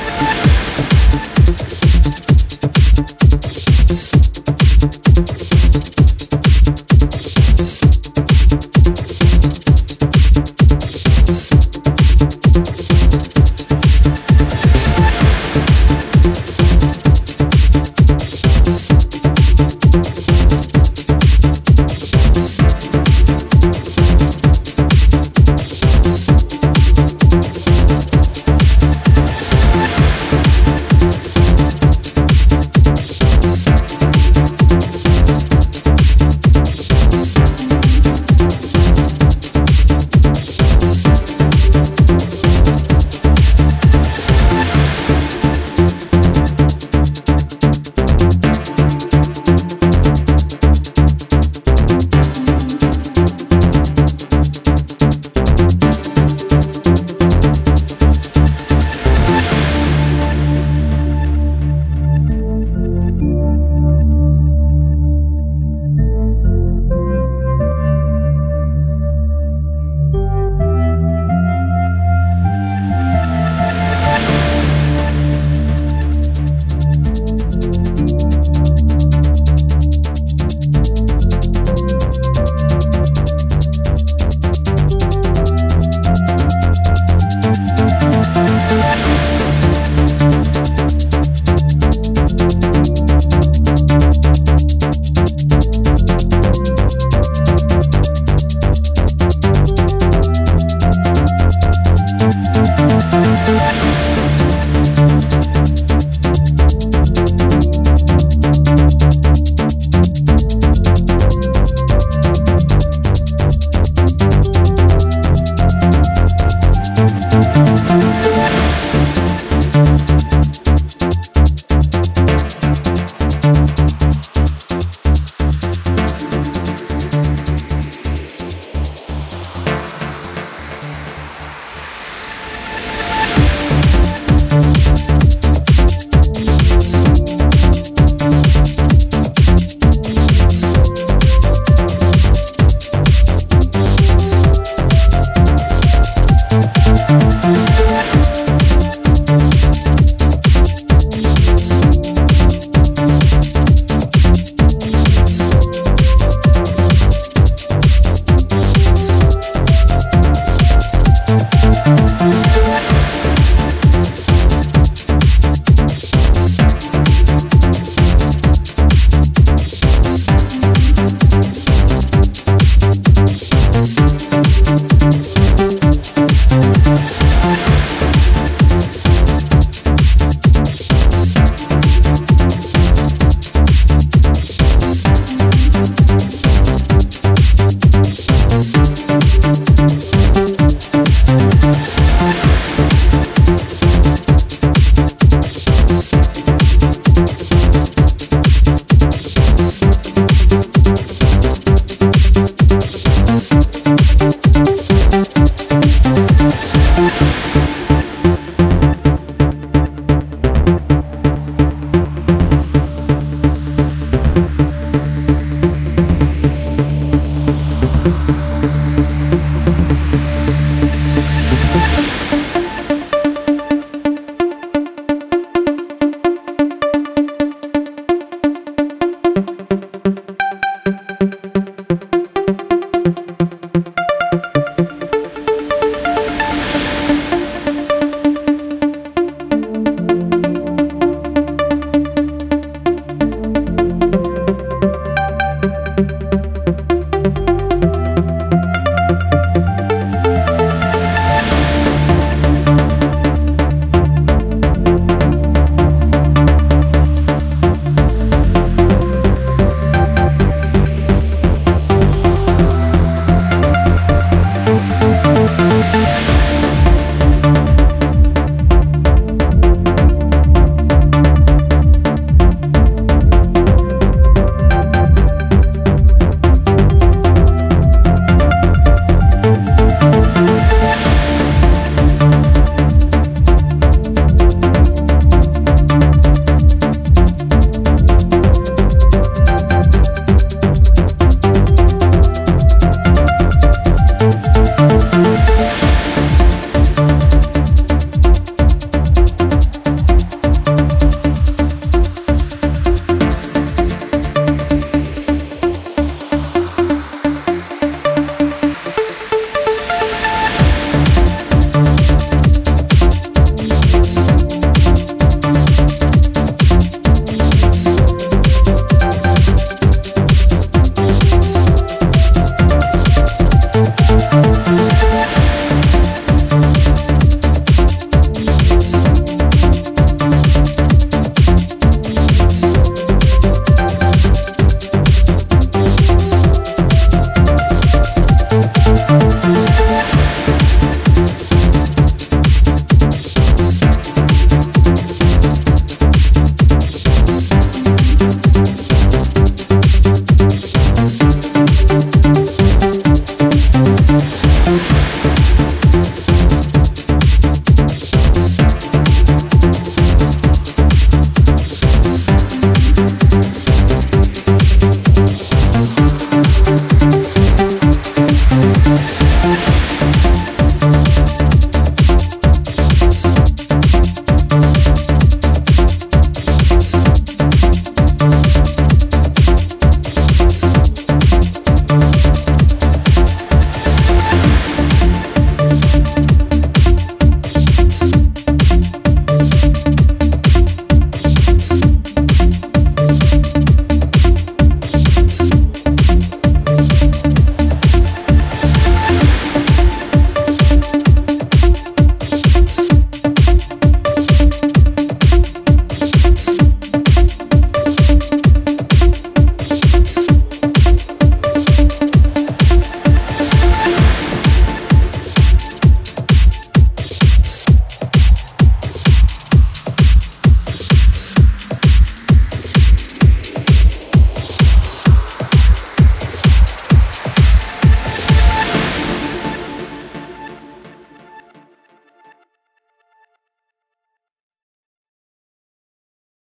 Thank